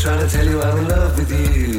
slash in love Let's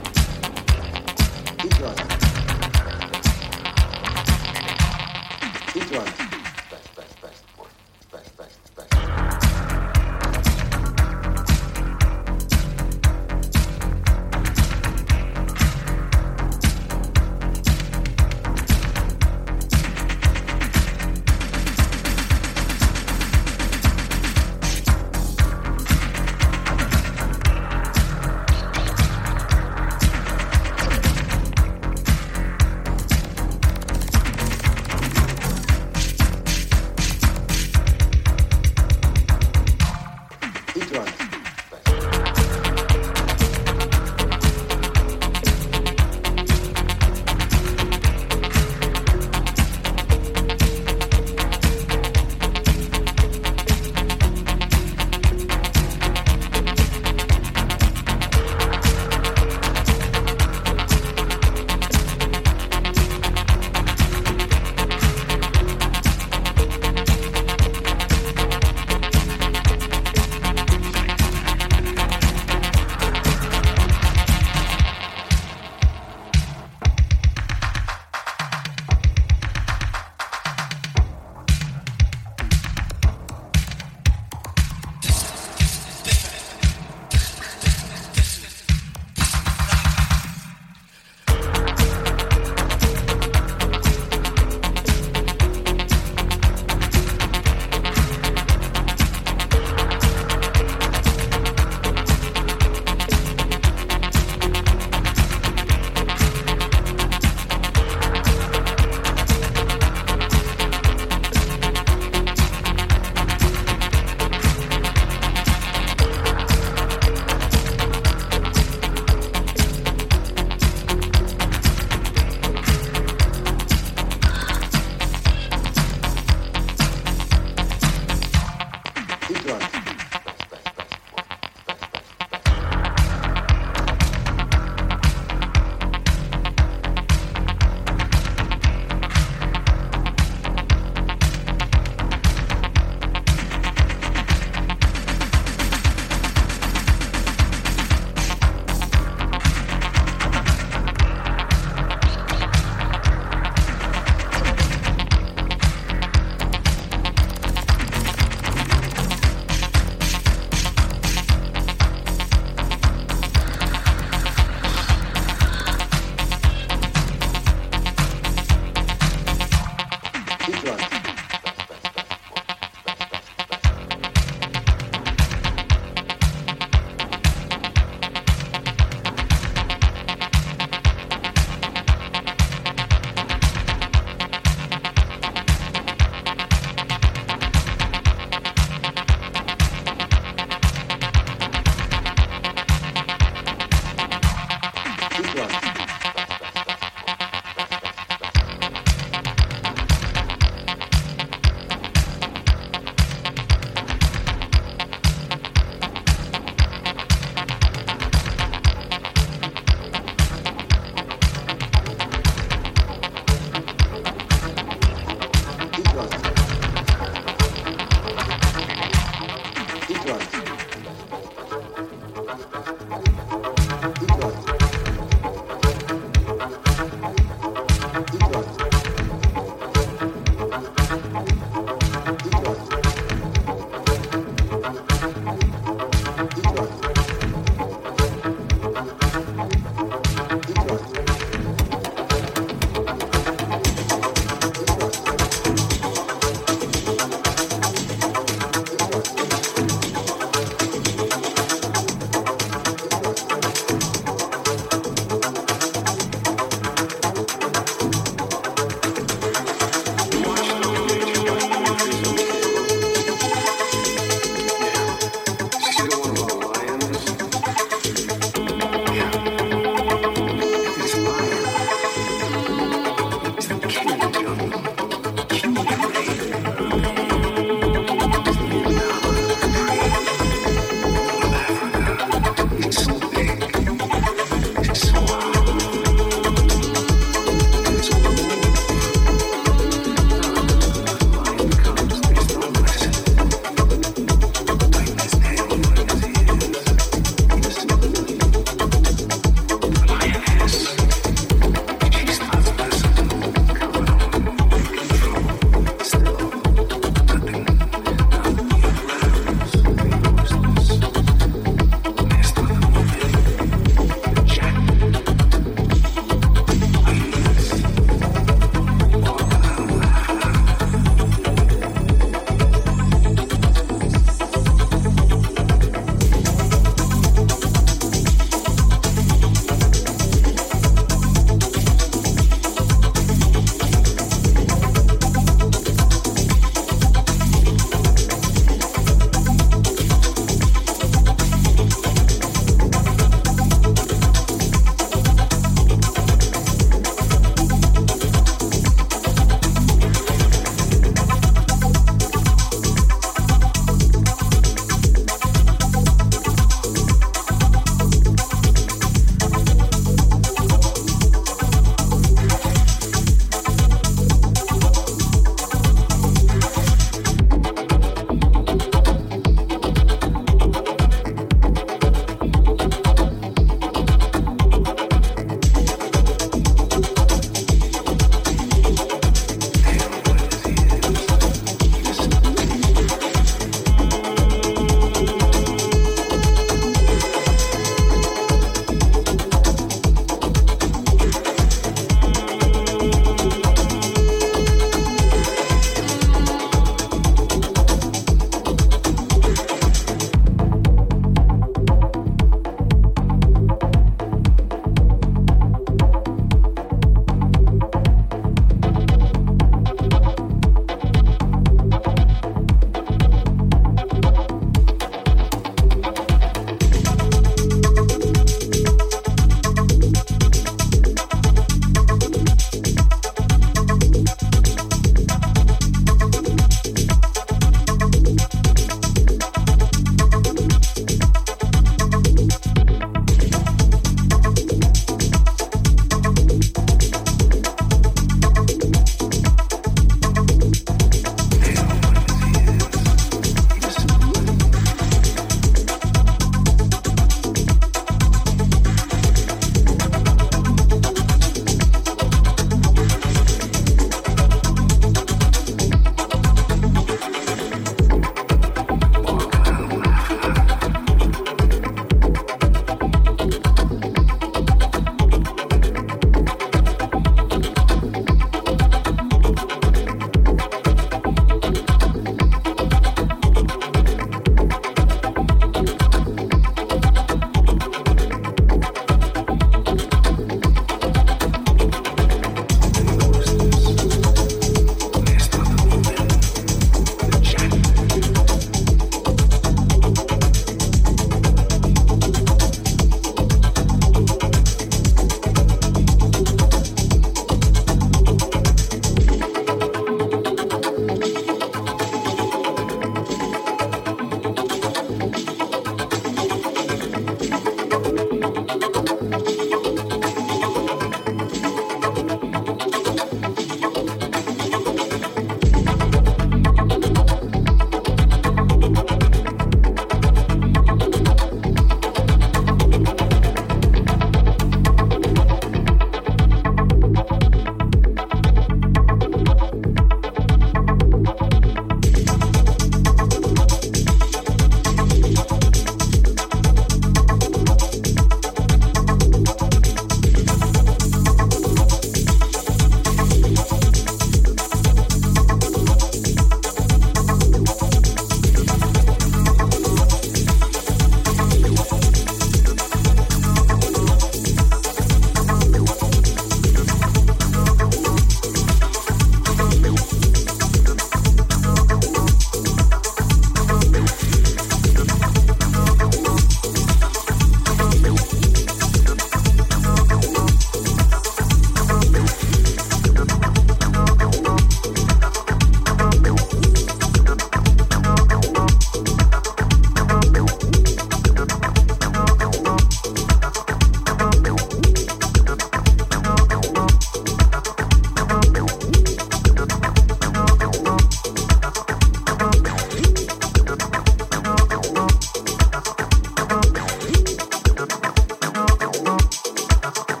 Okay.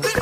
Vaya.